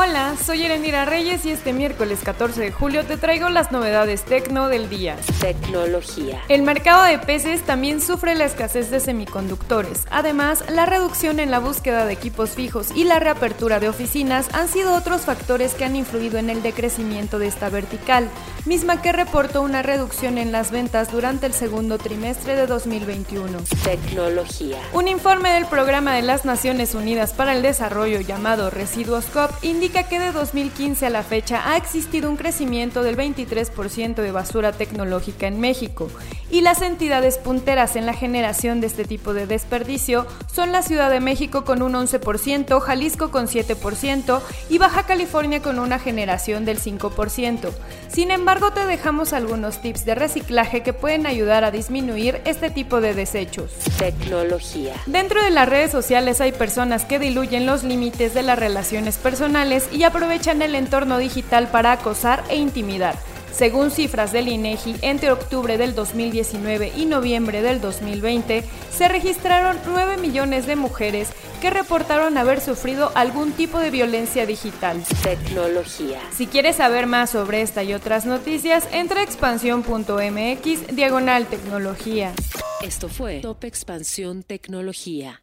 Hola, soy Erendira Reyes y este miércoles 14 de julio te traigo las novedades tecno del día. Tecnología. El mercado de PCs también sufre la escasez de semiconductores. Además, la reducción en la búsqueda de equipos fijos y la reapertura de oficinas han sido otros factores que han influido en el decrecimiento de esta vertical, misma que reportó una reducción en las ventas durante el segundo trimestre de 2021. Tecnología. Un informe del Programa de las Naciones Unidas para el Desarrollo llamado Residuos COP indica que de 2015 a la fecha ha existido un crecimiento del 23% de basura tecnológica en México y las entidades punteras en la generación de este tipo de desperdicio son la Ciudad de México con un 11%, Jalisco con 7% y Baja California con una generación del 5%. Sin embargo, te dejamos algunos tips de reciclaje que pueden ayudar a disminuir este tipo de desechos. Tecnología. Dentro de las redes sociales hay personas que diluyen los límites de las relaciones personales y aprovechan el entorno digital para acosar e intimidar. Según cifras del INEGI, entre octubre del 2019 y noviembre del 2020, se registraron 9 millones de mujeres que reportaron haber sufrido algún tipo de violencia digital. Tecnología. Si quieres saber más sobre esta y otras noticias, entra a expansión.mx diagonal tecnología. Esto fue Top Expansión Tecnología.